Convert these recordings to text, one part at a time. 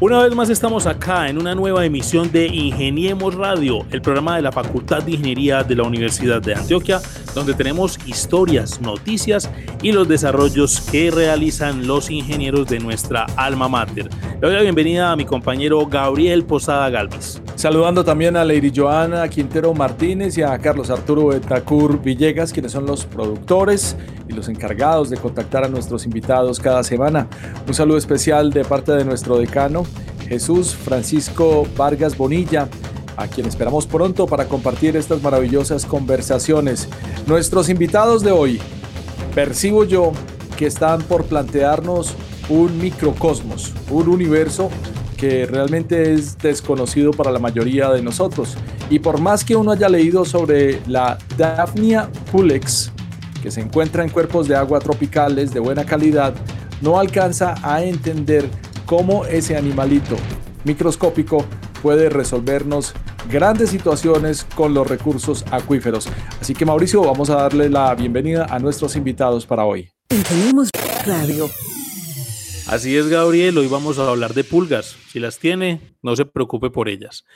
Una vez más estamos acá en una nueva emisión de Ingeniemos Radio, el programa de la Facultad de Ingeniería de la Universidad de Antioquia, donde tenemos historias, noticias y los desarrollos que realizan los ingenieros de nuestra alma mater. Le doy la bienvenida a mi compañero Gabriel Posada Galvis. Saludando también a Lady Joana Quintero Martínez y a Carlos Arturo Betacur Villegas, quienes son los productores y los encargados de contactar a nuestros invitados cada semana. Un saludo especial de parte de nuestro decano, Jesús Francisco Vargas Bonilla, a quien esperamos pronto para compartir estas maravillosas conversaciones. Nuestros invitados de hoy, percibo yo que están por plantearnos un microcosmos, un universo que realmente es desconocido para la mayoría de nosotros. Y por más que uno haya leído sobre la Daphnia pulex, que se encuentra en cuerpos de agua tropicales de buena calidad, no alcanza a entender cómo ese animalito microscópico puede resolvernos grandes situaciones con los recursos acuíferos. Así que Mauricio, vamos a darle la bienvenida a nuestros invitados para hoy. Tenemos Radio. Así es, Gabriel. Hoy vamos a hablar de pulgas. Si las tiene, no se preocupe por ellas.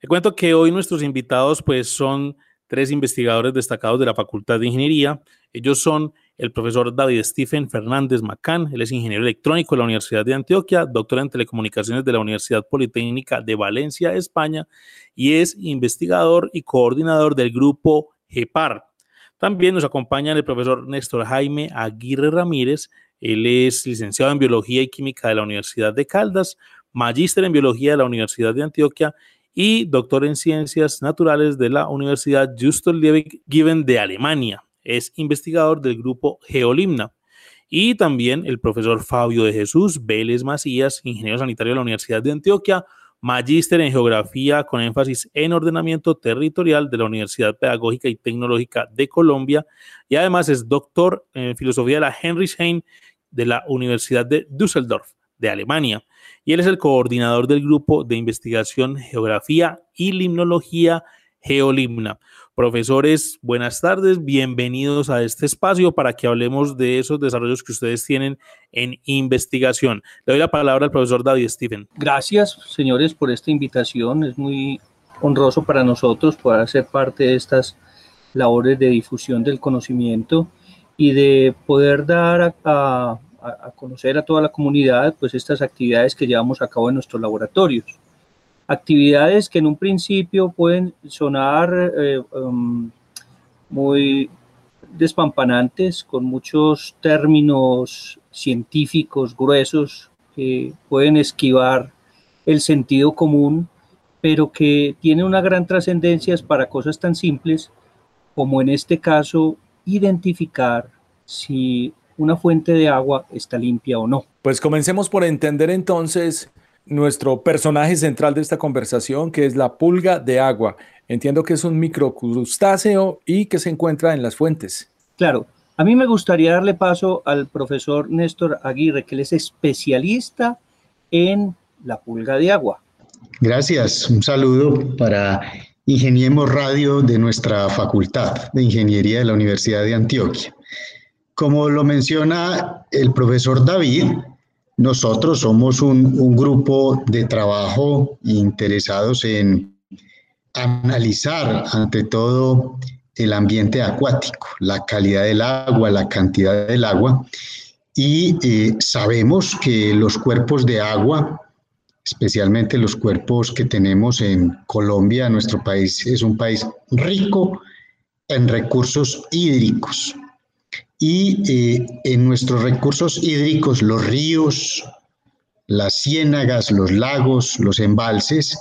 Le cuento que hoy nuestros invitados pues son tres investigadores destacados de la Facultad de Ingeniería. Ellos son el profesor David Stephen Fernández Macán, él es ingeniero electrónico de la Universidad de Antioquia, doctor en telecomunicaciones de la Universidad Politécnica de Valencia, España, y es investigador y coordinador del grupo GEPAR. También nos acompaña el profesor Néstor Jaime Aguirre Ramírez, él es licenciado en Biología y Química de la Universidad de Caldas, magíster en Biología de la Universidad de Antioquia y doctor en Ciencias Naturales de la Universidad Justus Liebig Given de Alemania. Es investigador del grupo Geolimna. Y también el profesor Fabio de Jesús Vélez Macías, ingeniero sanitario de la Universidad de Antioquia, magíster en Geografía con énfasis en ordenamiento territorial de la Universidad Pedagógica y Tecnológica de Colombia y además es doctor en Filosofía de la Heinrich-Heine de la Universidad de Düsseldorf, de Alemania, y él es el coordinador del grupo de investigación Geografía y Limnología Geolimna. Profesores, buenas tardes, bienvenidos a este espacio para que hablemos de esos desarrollos que ustedes tienen en investigación. Le doy la palabra al profesor David Stephen. Gracias, señores, por esta invitación. Es muy honroso para nosotros poder ser parte de estas labores de difusión del conocimiento y de poder dar a, conocer a toda la comunidad pues estas actividades que llevamos a cabo en nuestros laboratorios. Actividades que en un principio pueden sonar eh, um, muy despampanantes, con muchos términos científicos gruesos que pueden esquivar el sentido común, pero que tienen una gran trascendencia para cosas tan simples como en este caso identificar si una fuente de agua está limpia o no. Pues comencemos por entender entonces nuestro personaje central de esta conversación, que es la pulga de agua. Entiendo que es un microcrustáceo y que se encuentra en las fuentes. Claro, a mí me gustaría darle paso al profesor Néstor Aguirre, que él es especialista en la pulga de agua. Gracias, un saludo para Ingeniemos Radio de nuestra Facultad de Ingeniería de la Universidad de Antioquia. Como lo menciona el profesor David, nosotros somos un, grupo de trabajo interesados en analizar ante todo el ambiente acuático, la calidad del agua, la cantidad del agua, y eh, sabemos que los cuerpos de agua especialmente los cuerpos que tenemos en Colombia. Nuestro país es un país rico en recursos hídricos. Y eh, en nuestros recursos hídricos, los ríos, las ciénagas, los lagos, los embalses,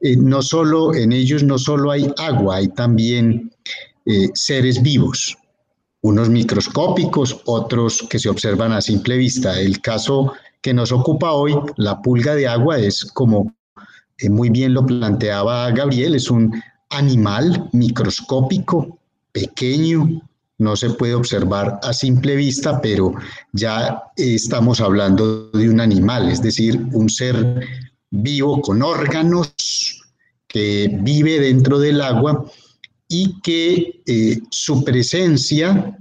eh, no solo en ellos no solo hay agua, hay también eh, seres vivos, unos microscópicos, otros que se observan a simple vista. El caso que nos ocupa hoy, la pulga de agua, es como muy bien lo planteaba Gabriel, es un animal microscópico, pequeño, no se puede observar a simple vista, pero ya estamos hablando de un animal, es decir, un ser vivo con órganos que vive dentro del agua y que eh, su presencia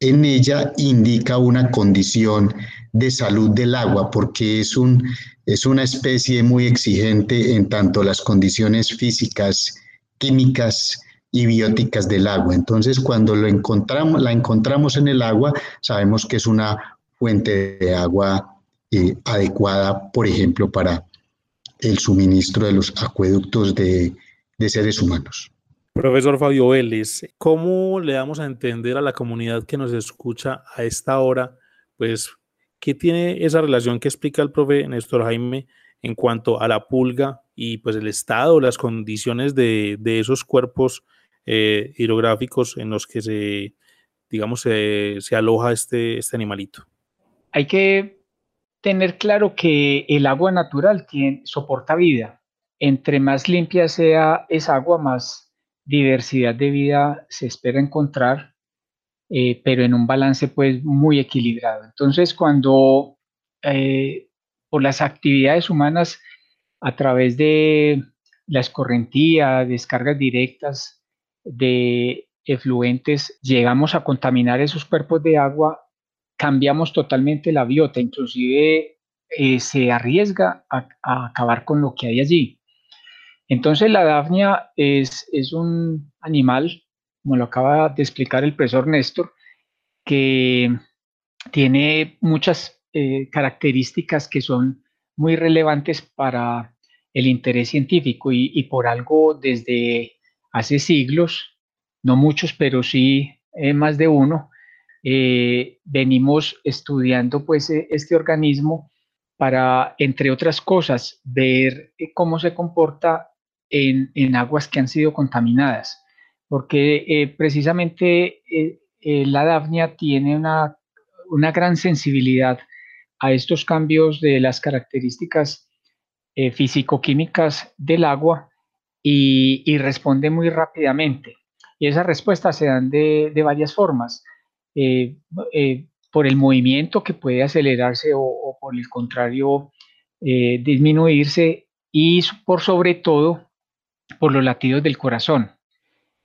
en ella indica una condición de salud del agua, porque es, un, es una especie muy exigente en tanto las condiciones físicas, químicas y bióticas del agua. Entonces, cuando lo encontramos, la encontramos en el agua, sabemos que es una fuente de agua eh, adecuada, por ejemplo, para el suministro de los acueductos de, de seres humanos. Profesor Fabio Vélez, ¿cómo le damos a entender a la comunidad que nos escucha a esta hora, pues, qué tiene esa relación que explica el profe Néstor Jaime en cuanto a la pulga y pues el estado, las condiciones de, de esos cuerpos eh, hidrográficos en los que se, digamos, se, aloja este, este animalito? Hay que tener claro que el agua natural soporta vida. Entre más limpia sea esa agua, más diversidad de vida se espera encontrar, eh, pero en un balance pues muy equilibrado. Entonces, cuando eh, por las actividades humanas a través de la escorrentía, descargas directas de efluentes, llegamos a contaminar esos cuerpos de agua, cambiamos totalmente la biota, inclusive eh, se arriesga a, acabar con lo que hay allí. Entonces la dafnia es, es un animal, como lo acaba de explicar el profesor Néstor, que tiene muchas eh, características que son muy relevantes para el interés científico y, y, por algo desde hace siglos, no muchos, pero sí eh, más de uno, eh, venimos estudiando pues e, este organismo para, entre otras cosas, ver eh, cómo se comporta en, en aguas que han sido contaminadas, porque eh, precisamente la Dafnia tiene una, una, gran sensibilidad a estos cambios de las características físico-químicas del agua y, responde muy rápidamente. Y esas respuestas se dan de, de varias formas. Eh, eh, por el movimiento que puede acelerarse o, por el contrario eh, disminuirse y por sobre todo por los latidos del corazón.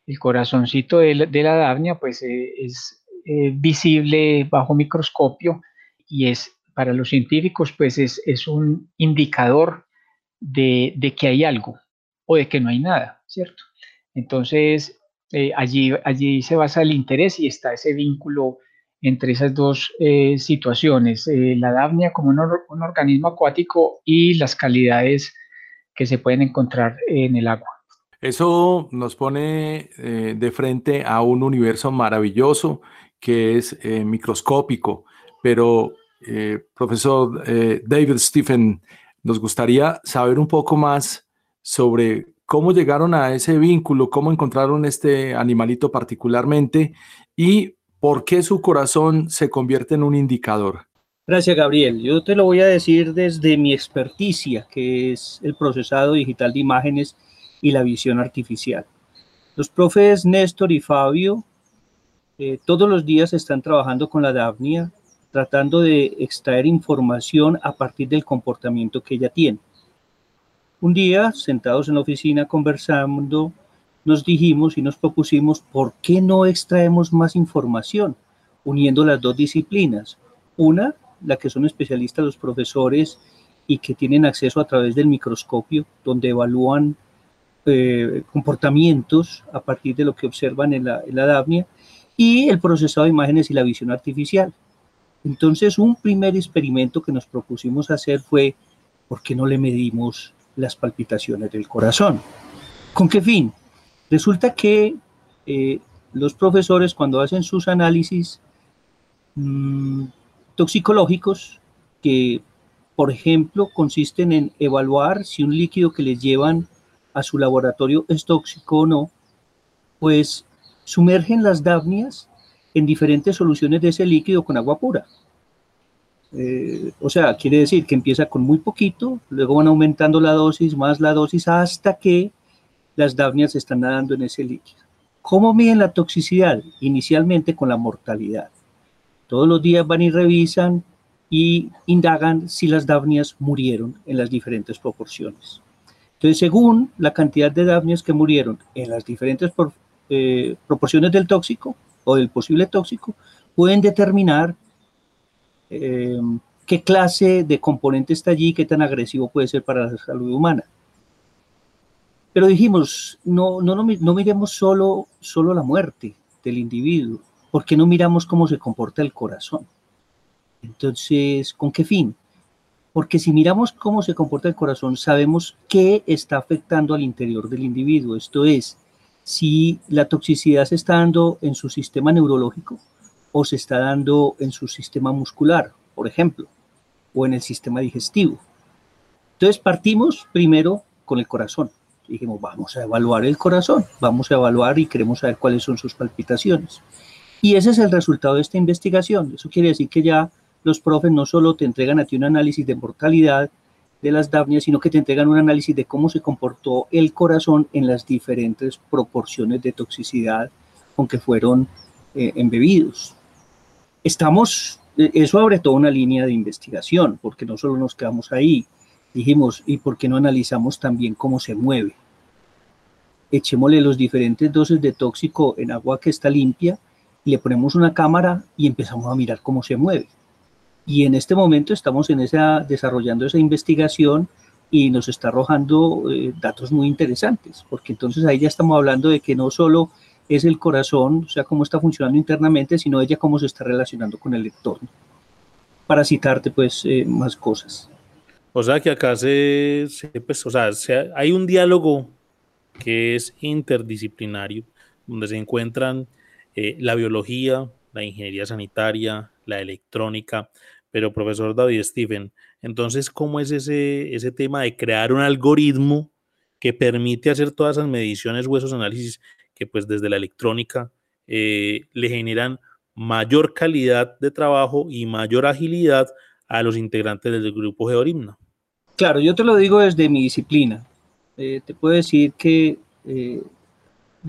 El corazoncito de la, de davnia pues es visible bajo microscopio y es para los científicos pues es, es un indicador de, de, que hay algo o de que no hay nada, ¿cierto? Entonces eh, allí, allí se basa el interés y está ese vínculo entre esas dos eh, situaciones, eh, la davnia como un, un, organismo acuático y las calidades que se pueden encontrar en el agua. Eso nos pone de frente a un universo maravilloso que es microscópico, pero profesor David Stephen, nos gustaría saber un poco más sobre cómo llegaron a ese vínculo, cómo encontraron este animalito particularmente y por qué su corazón se convierte en un indicador. Gracias, Gabriel. Yo te lo voy a decir desde mi experticia, que es el procesado digital de imágenes y la visión artificial. Los profes Néstor y Fabio eh, todos los días están trabajando con la Daphnia, tratando de extraer información a partir del comportamiento que ella tiene. Un día, sentados en la oficina conversando, nos dijimos y nos propusimos por qué no extraemos más información uniendo las dos disciplinas. Una, la que son especialistas los profesores y que tienen acceso a través del microscopio, donde evalúan eh, comportamientos a partir de lo que observan en la, en la Daphnia, y el procesado de imágenes y la visión artificial. Entonces, un primer experimento que nos propusimos hacer fue, ¿por qué no le medimos las palpitaciones del corazón. ¿Con qué fin? Resulta que eh, los profesores cuando hacen sus análisis mmm, toxicológicos, que por ejemplo consisten en evaluar si un líquido que les llevan a su laboratorio es tóxico o no, pues sumergen las dafnias en diferentes soluciones de ese líquido con agua pura. Eh, o sea, quiere decir que empieza con muy poquito, luego van aumentando la dosis, más la dosis, hasta que las dafnias están nadando en ese líquido. ¿Cómo miden la toxicidad? Inicialmente con la mortalidad. Todos los días van y revisan y indagan si las dafnias murieron en las diferentes proporciones. Entonces, según la cantidad de dafnias que murieron en las diferentes eh, proporciones del tóxico o del posible tóxico, pueden determinar eh, qué clase de componente está allí, qué tan agresivo puede ser para la salud humana. Pero dijimos, no, no, no, miremos solo, solo la muerte del individuo, porque no miramos cómo se comporta el corazón. Entonces, ¿con qué fin? Porque si miramos cómo se comporta el corazón, sabemos qué está afectando al interior del individuo. Esto es, si la toxicidad se está dando en su sistema neurológico o se está dando en su sistema muscular, por ejemplo, o en el sistema digestivo. Entonces partimos primero con el corazón. Dijimos, vamos a evaluar el corazón, vamos a evaluar y queremos saber cuáles son sus palpitaciones. Y ese es el resultado de esta investigación. Eso quiere decir que ya los profes no solo te entregan a ti un análisis de mortalidad de las dafnias, sino que te entregan un análisis de cómo se comportó el corazón en las diferentes proporciones de toxicidad con que fueron eh, embebidos. Estamos, eh, eso abre toda una línea de investigación, porque no solo nos quedamos ahí, dijimos, ¿y por qué no analizamos también cómo se mueve? Echémosle los diferentes dosis de tóxico en agua que está limpia, le ponemos una cámara y empezamos a mirar cómo se mueve. Y en este momento estamos en esa, desarrollando esa investigación y nos está arrojando eh, datos muy interesantes, porque entonces ahí ya estamos hablando de que no solo es el corazón, o sea, cómo está funcionando internamente, sino ella cómo se está relacionando con el entorno. Para citarte, pues, eh, más cosas. O sea, que acá se, pues, o sea, hay un diálogo que es interdisciplinario, donde se encuentran eh, la biología, la ingeniería sanitaria, la electrónica, pero profesor David Stephen, entonces, ¿cómo es ese, ese tema de crear un algoritmo que permite hacer todas esas mediciones o esos análisis que pues desde la electrónica eh, le generan mayor calidad de trabajo y mayor agilidad a los integrantes del grupo Georimna? Claro, yo te lo digo desde mi disciplina. Eh, te puedo decir que eh,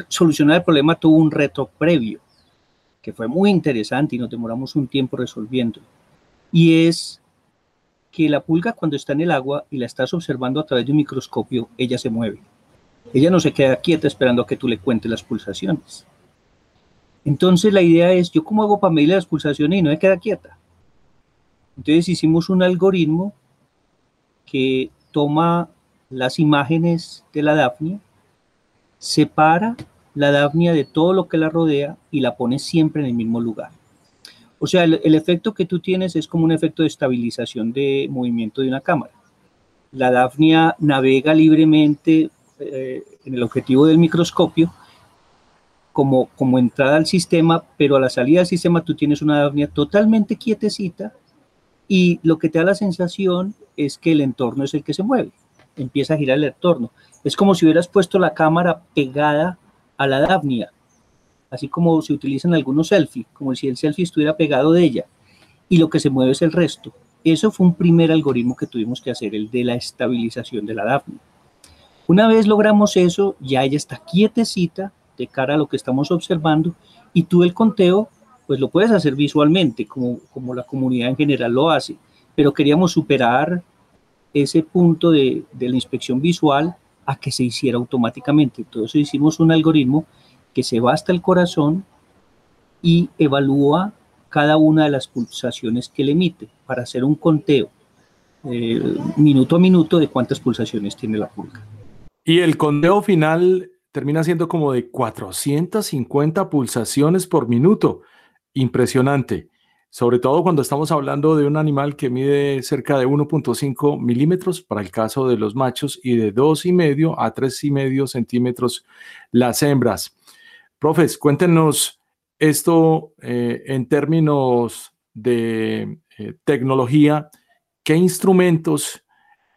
solucionar el problema tuvo un reto previo, que fue muy interesante y nos demoramos un tiempo resolviendo y es que la pulga cuando está en el agua y la estás observando a través de un microscopio, ella se mueve. Ella no se queda quieta esperando a que tú le cuentes las pulsaciones. Entonces la idea es, ¿yo cómo hago para medir las pulsaciones y no me queda quieta? Entonces hicimos un algoritmo que toma las imágenes de la Daphnia, separa la Daphnia de todo lo que la rodea y la pone siempre en el mismo lugar. O sea, el, efecto que tú tienes es como un efecto de estabilización de movimiento de una cámara. La Daphnia navega libremente eh, en el objetivo del microscopio como, como entrada al sistema, pero a la salida del sistema tú tienes una Daphnia totalmente quietecita y lo que te da la sensación es que el entorno es el que se mueve, empieza a girar el entorno. Es como si hubieras puesto la cámara pegada a la Daphnia así como se utilizan algunos selfies, como si el selfie estuviera pegado de ella, y lo que se mueve es el resto. Eso fue un primer algoritmo que tuvimos que hacer, el de la estabilización de la Daphne. Una vez logramos eso, ya ella está quietecita de cara a lo que estamos observando, y tú el conteo, pues lo puedes hacer visualmente, como, como la comunidad en general lo hace, pero queríamos superar ese punto de, de la inspección visual a que se hiciera automáticamente. Entonces hicimos un algoritmo que se va hasta el corazón y evalúa cada una de las pulsaciones que le emite para hacer un conteo eh, minuto a minuto de cuántas pulsaciones tiene la pulga. Y el conteo final termina siendo como de 450 pulsaciones por minuto. Impresionante. Sobre todo cuando estamos hablando de un animal que mide cerca de 1.5 milímetros para el caso de los machos y de 2,5 a 3,5 centímetros las hembras. Profes, cuéntenos esto eh, en términos de eh, tecnología, ¿qué instrumentos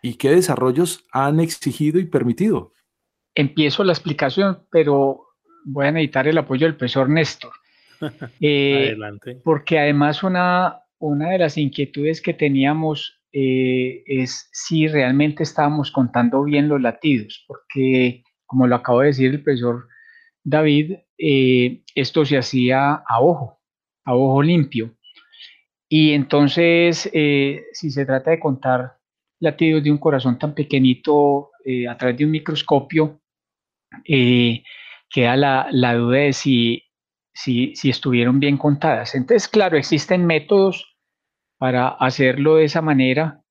y qué desarrollos han exigido y permitido? Empiezo la explicación, pero voy a necesitar el apoyo del profesor Néstor. Eh, Adelante. Porque además una, una de las inquietudes que teníamos es si realmente estábamos contando bien los latidos, porque como lo acabo de decir el profesor David, eh, esto se hacía a ojo, a ojo limpio. Y entonces, eh, si se trata de contar latidos de un corazón tan pequeñito eh, a través de un microscopio, queda la, la, duda de si, si, si estuvieron bien contadas. Entonces, claro, existen métodos para hacerlo de esa manera,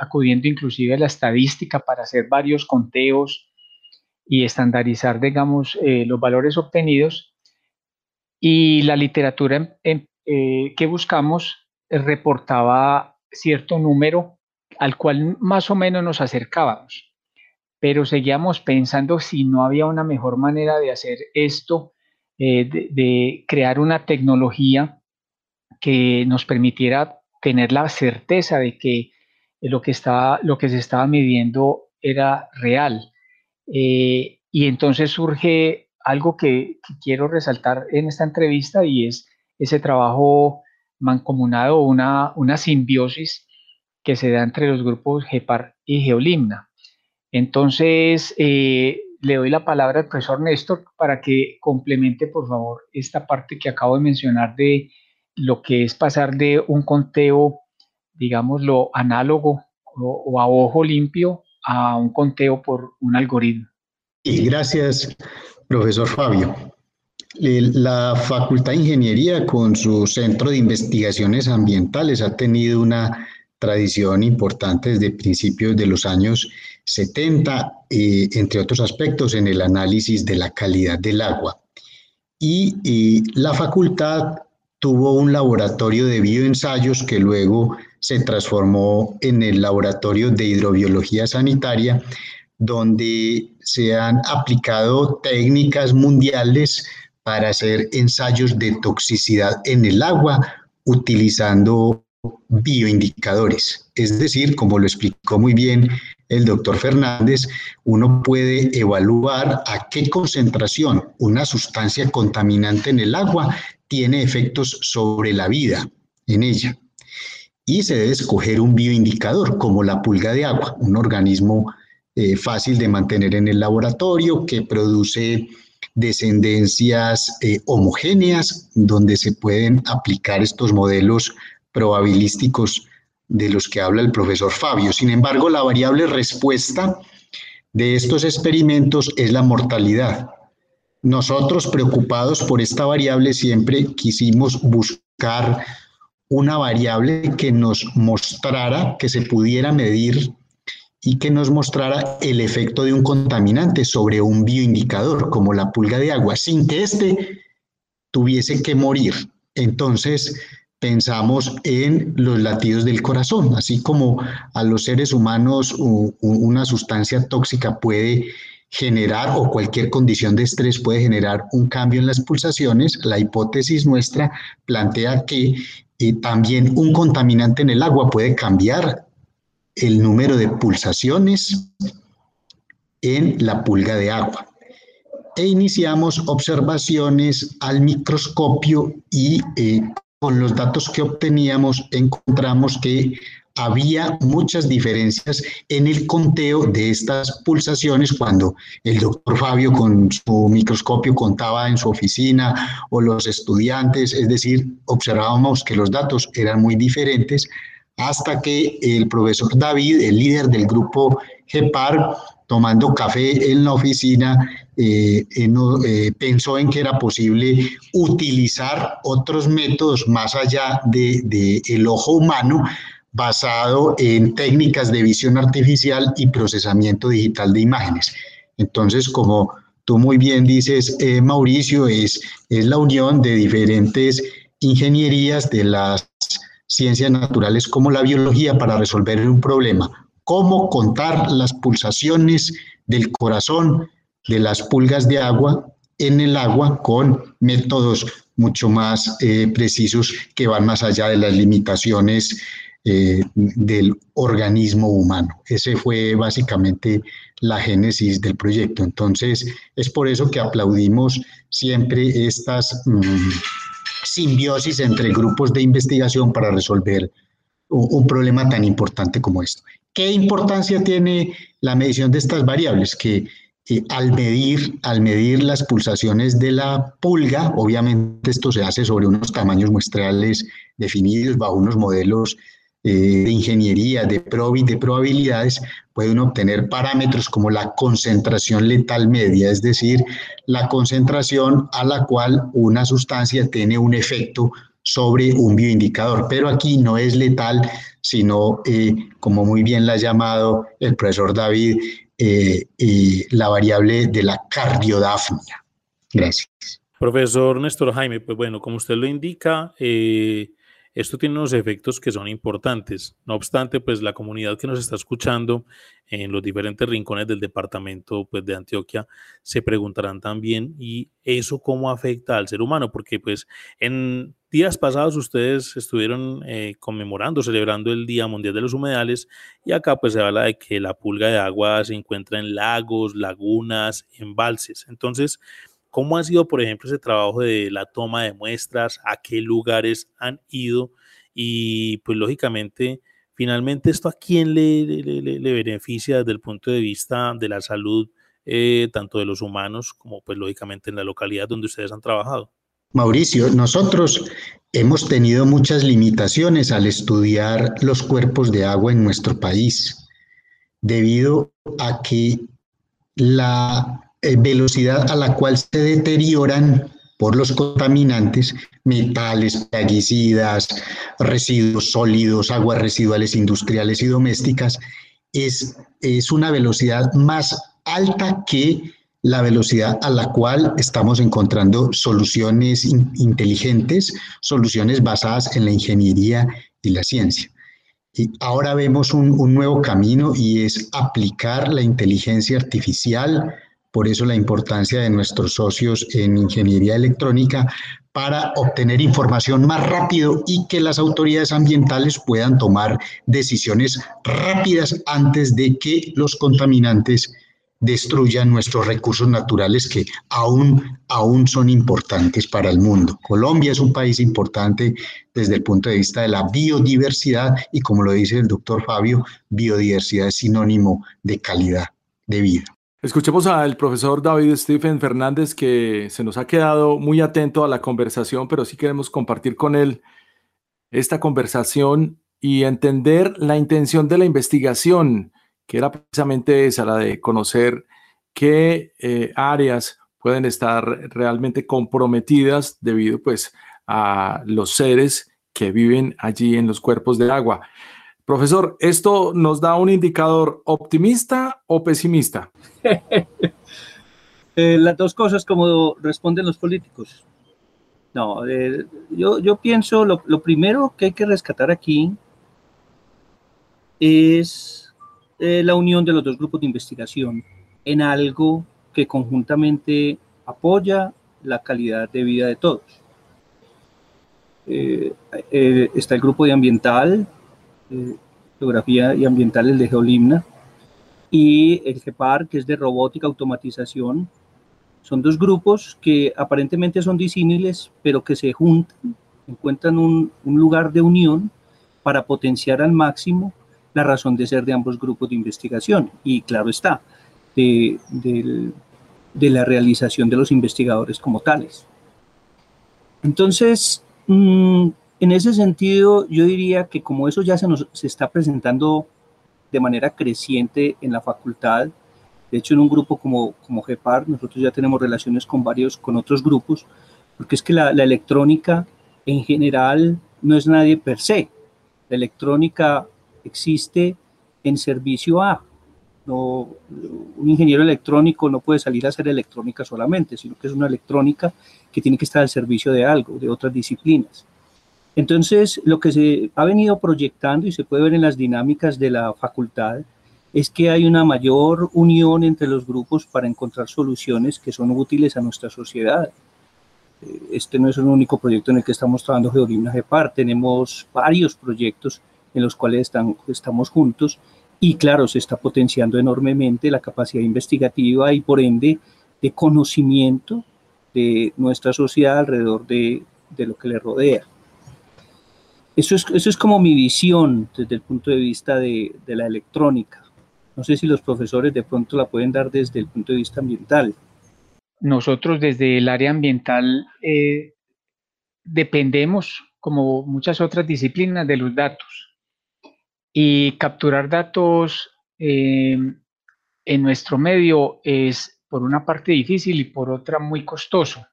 acudiendo inclusive a la estadística para hacer varios conteos y estandarizar, digamos, eh, los valores obtenidos. Y la literatura eh, que buscamos reportaba cierto número al cual más o menos nos acercábamos, pero seguíamos pensando si no había una mejor manera de hacer esto, eh, de, crear una tecnología que nos permitiera tener la certeza de que lo que, estaba, lo que se estaba midiendo era real. Eh, y entonces surge algo que, quiero resaltar en esta entrevista y es ese trabajo mancomunado, una, una simbiosis que se da entre los grupos GEPAR y Geolimna. Entonces, eh, le doy la palabra al profesor Néstor para que complemente, por favor, esta parte que acabo de mencionar de lo que es pasar de un conteo, digamos, lo análogo o a ojo limpio a un conteo por un algoritmo. Y gracias, profesor Fabio. La Facultad de Ingeniería con su Centro de Investigaciones Ambientales ha tenido una tradición importante desde principios de los años 70, eh, entre otros aspectos, en el análisis de la calidad del agua. Y, y la facultad tuvo un laboratorio de bioensayos que luego se transformó en el Laboratorio de Hidrobiología Sanitaria, donde se han aplicado técnicas mundiales para hacer ensayos de toxicidad en el agua utilizando bioindicadores. Es decir, como lo explicó muy bien el doctor Fernández, uno puede evaluar a qué concentración una sustancia contaminante en el agua tiene efectos sobre la vida en ella y se debe escoger un bioindicador como la pulga de agua, un organismo eh, fácil de mantener en el laboratorio que produce descendencias eh, homogéneas donde se pueden aplicar estos modelos probabilísticos de los que habla el profesor Fabio. Sin embargo, la variable respuesta de estos experimentos es la mortalidad. Nosotros, preocupados por esta variable, siempre quisimos buscar una variable que nos mostrara, que se pudiera medir y que nos mostrara el efecto de un contaminante sobre un bioindicador, como la pulga de agua, sin que éste tuviese que morir. Entonces, pensamos en los latidos del corazón, así como a los seres humanos una sustancia tóxica puede generar o cualquier condición de estrés puede generar un cambio en las pulsaciones, la hipótesis nuestra plantea que y también un contaminante en el agua puede cambiar el número de pulsaciones en la pulga de agua. E iniciamos observaciones al microscopio y eh, con los datos que obteníamos encontramos que había muchas diferencias en el conteo de estas pulsaciones cuando el doctor Fabio con su microscopio contaba en su oficina o los estudiantes, es decir, observábamos que los datos eran muy diferentes hasta que el profesor David, el líder del grupo GEPAR, tomando café en la oficina, eh, eh, pensó en que era posible utilizar otros métodos más allá del de, el ojo humano basado en técnicas de visión artificial y procesamiento digital de imágenes. Entonces, como tú muy bien dices, eh, Mauricio, es, es la unión de diferentes ingenierías de las ciencias naturales como la biología para resolver un problema. Cómo contar las pulsaciones del corazón de las pulgas de agua en el agua con métodos mucho más eh, precisos que van más allá de las limitaciones eh, del organismo humano. Ese fue básicamente la génesis del proyecto. Entonces, es por eso que aplaudimos siempre estas mm, simbiosis entre grupos de investigación para resolver un, problema tan importante como esto. ¿Qué importancia tiene la medición de estas variables? Que al, medir, al medir las pulsaciones de la pulga, obviamente esto se hace sobre unos tamaños muestrales definidos bajo unos modelos eh, de ingeniería, de, de probabilidades, pueden obtener parámetros como la concentración letal media, es decir, la concentración a la cual una sustancia tiene un efecto sobre un bioindicador. Pero aquí no es letal, sino, eh, como muy bien la ha llamado el profesor David, eh, la variable de la cardiodafnia. Gracias. Profesor Néstor Jaime, pues bueno, como usted lo indica, eh, esto tiene unos efectos que son importantes. No obstante, pues la comunidad que nos está escuchando en los diferentes rincones del departamento pues, de Antioquia se preguntarán también, ¿y eso cómo afecta al ser humano? Porque pues en días pasados ustedes estuvieron eh, conmemorando, celebrando el Día Mundial de los Humedales y acá pues se habla de que la pulga de agua se encuentra en lagos, lagunas, embalses. Entonces, ¿Cómo ha sido, por ejemplo, ese trabajo de la toma de muestras? ¿A qué lugares han ido? Y pues lógicamente, finalmente, ¿esto a quién le, beneficia desde el punto de vista de la salud, eh, tanto de los humanos como pues lógicamente en la localidad donde ustedes han trabajado? Mauricio, nosotros hemos tenido muchas limitaciones al estudiar los cuerpos de agua en nuestro país, debido a que la eh, velocidad a la cual se deterioran por los contaminantes, metales, plaguicidas, residuos sólidos, aguas residuales industriales y domésticas, es, es una velocidad más alta que la velocidad a la cual estamos encontrando soluciones inteligentes, soluciones basadas en la ingeniería y la ciencia. Y ahora vemos un, un nuevo camino y es aplicar la inteligencia artificial por eso la importancia de nuestros socios en ingeniería electrónica para obtener información más rápido y que las autoridades ambientales puedan tomar decisiones rápidas antes de que los contaminantes destruyan nuestros recursos naturales que aún, aún son importantes para el mundo. Colombia es un país importante desde el punto de vista de la biodiversidad y como lo dice el doctor Fabio, biodiversidad es sinónimo de calidad de vida. Escuchemos al profesor David Stephen Fernández que se nos ha quedado muy atento a la conversación, pero sí queremos compartir con él esta conversación y entender la intención de la investigación, que era precisamente esa, la de conocer qué eh, áreas pueden estar realmente comprometidas debido pues a los seres que viven allí en los cuerpos de agua. Profesor, ¿esto nos da un indicador optimista o pesimista? Eh, las dos cosas como responden los políticos. No, eh, yo, yo, pienso, lo, lo, primero que hay que rescatar aquí es eh, la unión de los dos grupos de investigación en algo que conjuntamente apoya la calidad de vida de todos. está el grupo de ambiental, Geografía y Ambientales de Geolimna, y el GEPAR, que es de Robótica Automatización. Son dos grupos que aparentemente son disímiles, pero que se juntan, encuentran un lugar de unión para potenciar al máximo la razón de ser de ambos grupos de investigación. Y claro está, de, de, la realización de los investigadores como tales. Entonces, mmm, en ese sentido, yo diría que como eso ya se nos se está presentando de manera creciente en la facultad, de hecho en un grupo como, como GEPAR, nosotros ya tenemos relaciones con varios, con otros grupos, porque es que la, la electrónica en general no es nadie per se. La electrónica existe en servicio a. No, un ingeniero electrónico no puede salir a hacer electrónica solamente, sino que es una electrónica que tiene que estar al servicio de algo, de otras disciplinas. Entonces, lo que se ha venido proyectando y se puede ver en las dinámicas de la facultad es que hay una mayor unión entre los grupos para encontrar soluciones que son útiles a nuestra sociedad. Eh, este no es el único proyecto en el que estamos trabajando Geolimna GEPAR, tenemos varios proyectos en los cuales están, estamos juntos y claro, se está potenciando enormemente la capacidad investigativa y por ende de conocimiento de nuestra sociedad alrededor de, de lo que le rodea. Eso es, eso es como mi visión desde el punto de vista de, de la electrónica. No sé si los profesores de pronto la pueden dar desde el punto de vista ambiental. Nosotros desde el área ambiental eh, dependemos, como muchas otras disciplinas, de los datos. Y capturar datos eh, en nuestro medio es por una parte difícil y por otra muy costoso.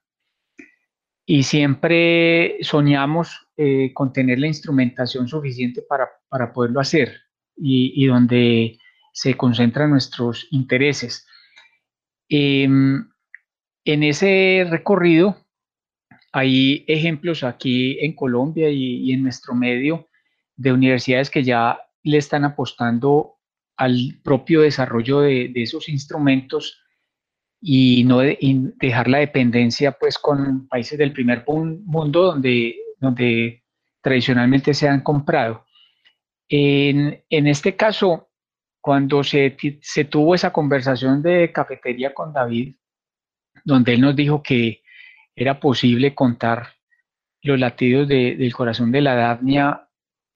Y siempre soñamos eh, con tener la instrumentación suficiente para, para poderlo hacer y, donde se concentran nuestros intereses. Em, en ese recorrido hay ejemplos aquí en Colombia y, en nuestro medio de universidades que ya le están apostando al propio desarrollo de, esos instrumentos y no dejar la dependencia pues con países del primer mundo donde, donde tradicionalmente se han comprado. En, este caso, cuando se, se, tuvo esa conversación de cafetería con David, donde él nos dijo que era posible contar los latidos del corazón de la Dafnia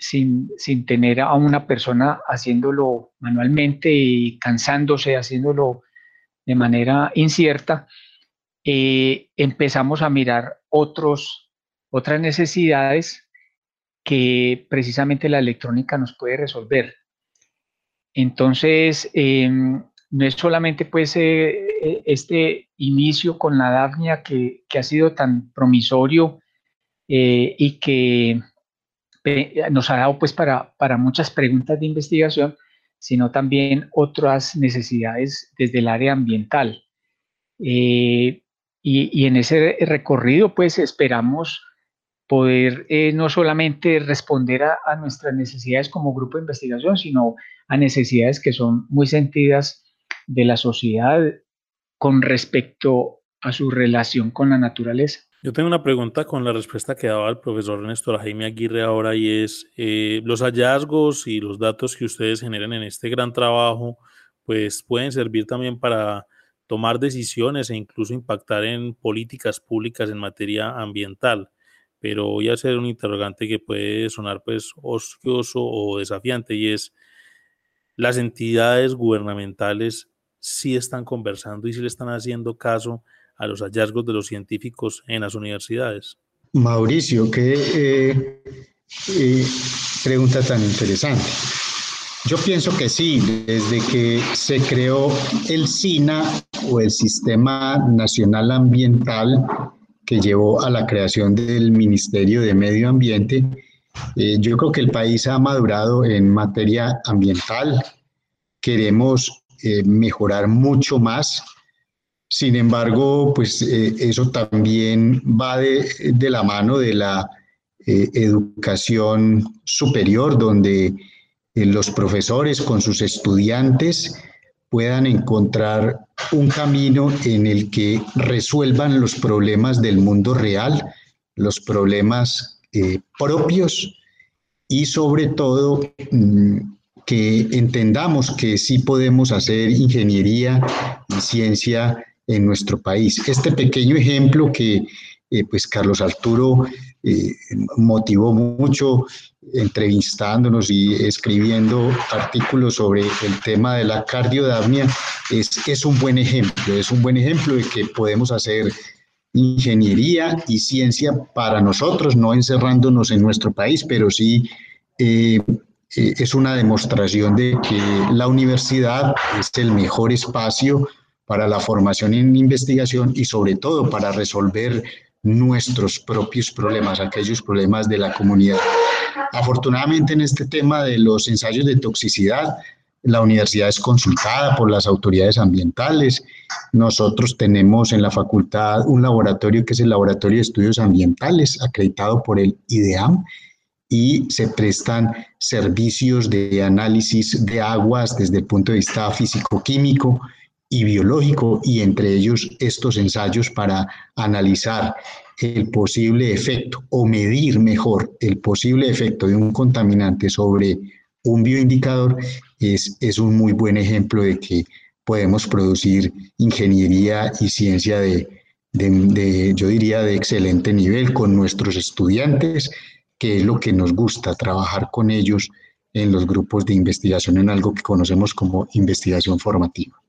sin, sin, tener a una persona haciéndolo manualmente y cansándose, haciéndolo de manera incierta, eh, empezamos a mirar otros, otras necesidades que precisamente la electrónica nos puede resolver. Entonces, em, no es solamente pues eh, eh, este inicio con la Dafnia que, ha sido tan promisorio eh, y que nos ha dado pues para, para muchas preguntas de investigación, sino también otras necesidades desde el área ambiental. y, y, en ese recorrido pues esperamos poder no solamente responder a, a nuestras necesidades como grupo de investigación, sino a necesidades que son muy sentidas de la sociedad con respecto a su relación con la naturaleza. Yo tengo una pregunta con la respuesta que daba el profesor Néstor Jaime Aguirre ahora y es eh, los hallazgos y los datos que ustedes generan en este gran trabajo pues pueden servir también para tomar decisiones e incluso impactar en políticas públicas en materia ambiental. Pero voy a hacer un interrogante que puede sonar pues oscioso o desafiante y es las entidades gubernamentales sí están conversando y sí le están haciendo caso los hallazgos de los científicos en las universidades? Mauricio, qué eh, eh, pregunta tan interesante. Yo pienso que sí, desde que se creó el SINA o el Sistema Nacional Ambiental que llevó a la creación del Ministerio de Medio Ambiente, eh, yo creo que el país ha madurado en materia ambiental. Queremos eh, mejorar mucho más. Sin embargo, pues eh, eso también va de, la mano de la eh, educación superior, donde los profesores con sus estudiantes puedan encontrar un camino en el que resuelvan los problemas del mundo real, los problemas propios y sobre todo mm, que entendamos que sí podemos hacer ingeniería y ciencia en nuestro país. Este pequeño ejemplo que eh, pues Carlos Arturo eh, motivó mucho entrevistándonos y escribiendo artículos sobre el tema de la cardiodapnia es, es un buen ejemplo, es un buen ejemplo de que podemos hacer ingeniería y ciencia para nosotros, no encerrándonos en nuestro país, pero sí eh, eh, es una demostración de que la universidad es el mejor espacio para la formación en investigación y sobre todo para resolver nuestros propios problemas, aquellos problemas de la comunidad. Afortunadamente en este tema de los ensayos de toxicidad, la universidad es consultada por las autoridades ambientales. Nosotros tenemos en la facultad un laboratorio que es el Laboratorio de Estudios Ambientales, acreditado por el IDEAM, y se prestan servicios de análisis de aguas desde el punto de vista físico-químico y biológico y entre ellos estos ensayos para analizar el posible efecto o medir mejor el posible efecto de un contaminante sobre un bioindicador es, es un muy buen ejemplo de que podemos producir ingeniería y ciencia de, de, yo diría, de excelente nivel con nuestros estudiantes que es lo que nos gusta, trabajar con ellos en los grupos de investigación en algo que conocemos como investigación formativa.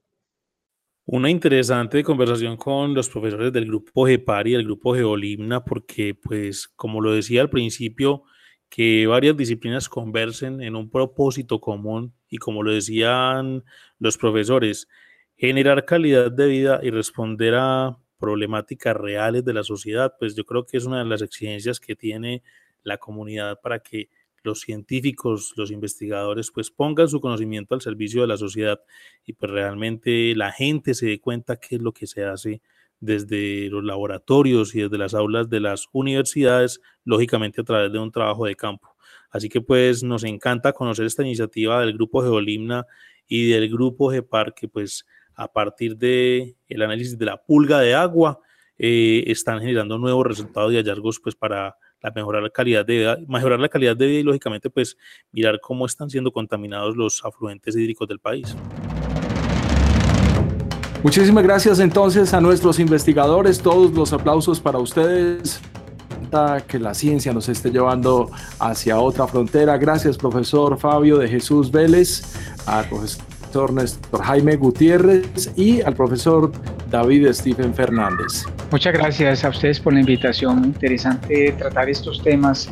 Una interesante conversación con los profesores del grupo GEPAR y del grupo Geolimna, porque pues como lo decía al principio, que varias disciplinas conversen en un propósito común y como lo decían los profesores, generar calidad de vida y responder a problemáticas reales de la sociedad, pues yo creo que es una de las exigencias que tiene la comunidad para que los científicos, los investigadores, pues pongan su conocimiento al servicio de la sociedad y pues realmente la gente se dé cuenta qué es lo que se hace desde los laboratorios y desde las aulas de las universidades, lógicamente a través de un trabajo de campo. Así que pues nos encanta conocer esta iniciativa del grupo Geolimna y del grupo GEPAR que pues a partir del el análisis de la pulga de agua eh, están generando nuevos resultados y hallazgos pues para mejorar la calidad de vida, mejorar la calidad de vida y lógicamente pues mirar cómo están siendo contaminados los afluentes hídricos del país. Muchísimas gracias entonces a nuestros investigadores, todos los aplausos para ustedes que la ciencia nos esté llevando hacia otra frontera. Gracias, profesor Fabio de Jesús Vélez, profesor Néstor Jaime Gutiérrez y al profesor David Stephen Fernández. Muchas gracias a ustedes por la invitación. Muy interesante tratar estos temas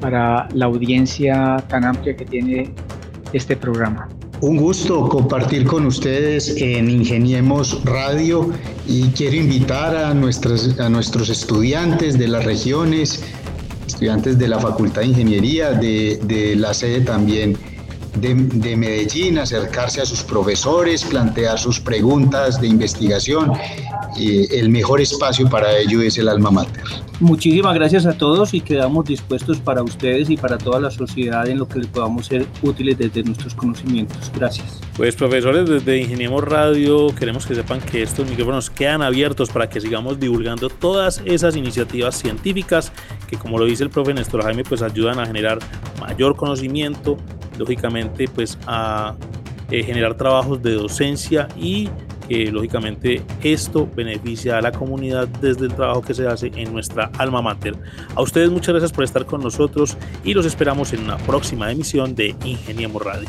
para la audiencia tan amplia que tiene este programa. Un gusto compartir con ustedes en Ingeniemos Radio y quiero invitar a, nuestros, a nuestros estudiantes de las regiones, estudiantes de la Facultad de Ingeniería, de, de la sede también de, Medellín, acercarse a sus profesores, plantear sus preguntas de investigación. el mejor espacio para ello es el alma mater. Muchísimas gracias a todos y quedamos dispuestos para ustedes y para toda la sociedad en lo que les podamos ser útiles desde nuestros conocimientos. Gracias. Pues profesores, desde Ingeniemos Radio queremos que sepan que estos micrófonos quedan abiertos para que sigamos divulgando todas esas iniciativas científicas que como lo dice el profe Néstor Jaime, pues ayudan a generar mayor conocimiento, lógicamente pues a eh, generar trabajos de docencia y lógicamente esto beneficia a la comunidad desde el trabajo que se hace en nuestra alma mater. A ustedes muchas gracias por estar con nosotros y los esperamos en una próxima emisión de Ingeniemos Radio.